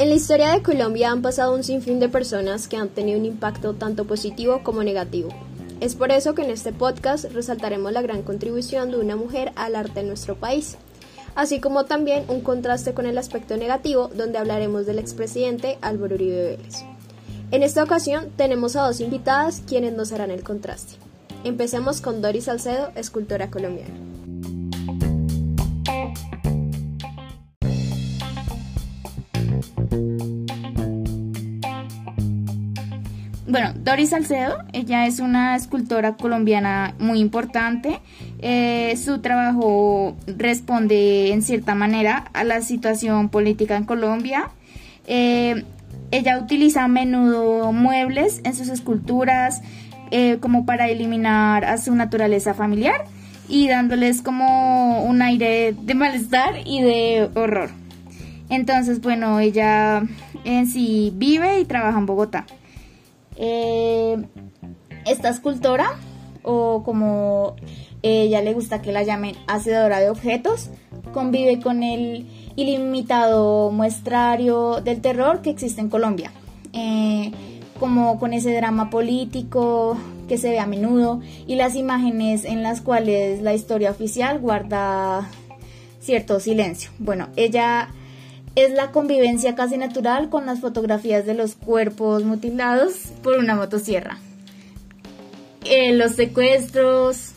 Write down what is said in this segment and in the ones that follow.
En la historia de Colombia han pasado un sinfín de personas que han tenido un impacto tanto positivo como negativo. Es por eso que en este podcast resaltaremos la gran contribución de una mujer al arte en nuestro país, así como también un contraste con el aspecto negativo donde hablaremos del expresidente Álvaro Uribe Vélez. En esta ocasión tenemos a dos invitadas quienes nos harán el contraste. Empecemos con Doris Salcedo, escultora colombiana. Bueno, Doris Salcedo, ella es una escultora colombiana muy importante. Eh, su trabajo responde en cierta manera a la situación política en Colombia. Eh, ella utiliza a menudo muebles en sus esculturas eh, como para eliminar a su naturaleza familiar y dándoles como un aire de malestar y de horror. Entonces, bueno, ella en sí vive y trabaja en Bogotá. Eh, esta escultora, o como ella le gusta que la llamen hacedora de objetos, convive con el ilimitado muestrario del terror que existe en Colombia, eh, como con ese drama político que se ve a menudo y las imágenes en las cuales la historia oficial guarda cierto silencio. Bueno, ella es la convivencia casi natural con las fotografías de los cuerpos mutilados por una motosierra. Eh, los secuestros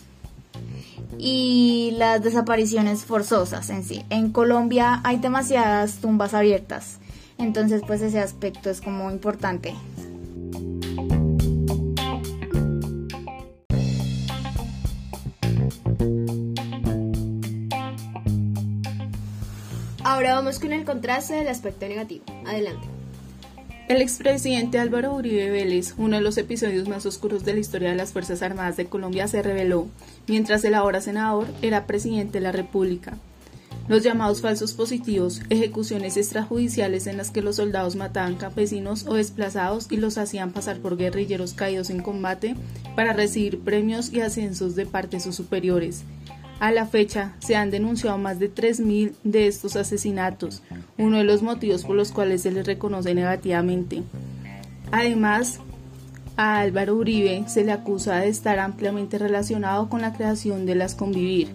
y las desapariciones forzosas en sí. En Colombia hay demasiadas tumbas abiertas, entonces pues ese aspecto es como importante. Ahora vamos con el contraste del aspecto negativo. Adelante. El expresidente Álvaro Uribe Vélez, uno de los episodios más oscuros de la historia de las Fuerzas Armadas de Colombia, se reveló mientras el ahora senador era presidente de la República. Los llamados falsos positivos, ejecuciones extrajudiciales en las que los soldados mataban campesinos o desplazados y los hacían pasar por guerrilleros caídos en combate para recibir premios y ascensos de parte de sus superiores, a la fecha se han denunciado más de 3.000 de estos asesinatos, uno de los motivos por los cuales se les reconoce negativamente. Además, a Álvaro Uribe se le acusa de estar ampliamente relacionado con la creación de las Convivir.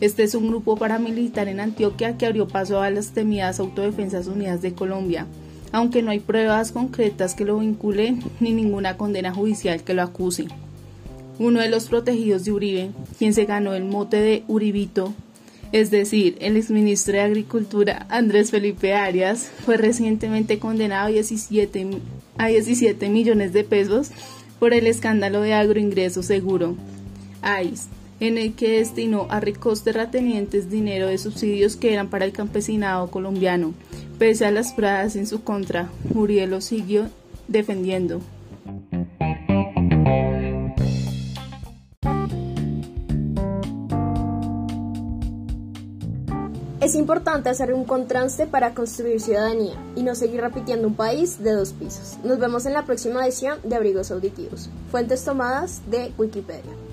Este es un grupo paramilitar en Antioquia que abrió paso a las temidas Autodefensas Unidas de Colombia, aunque no hay pruebas concretas que lo vinculen ni ninguna condena judicial que lo acuse uno de los protegidos de Uribe, quien se ganó el mote de Uribito, es decir, el exministro de Agricultura Andrés Felipe Arias, fue recientemente condenado a 17, a 17 millones de pesos por el escándalo de agroingreso seguro, AIS, en el que destinó a ricos terratenientes dinero de subsidios que eran para el campesinado colombiano. Pese a las pruebas en su contra, Uribe lo siguió defendiendo. Es importante hacer un contraste para construir ciudadanía y no seguir repitiendo un país de dos pisos. Nos vemos en la próxima edición de Abrigos Auditivos. Fuentes tomadas de Wikipedia.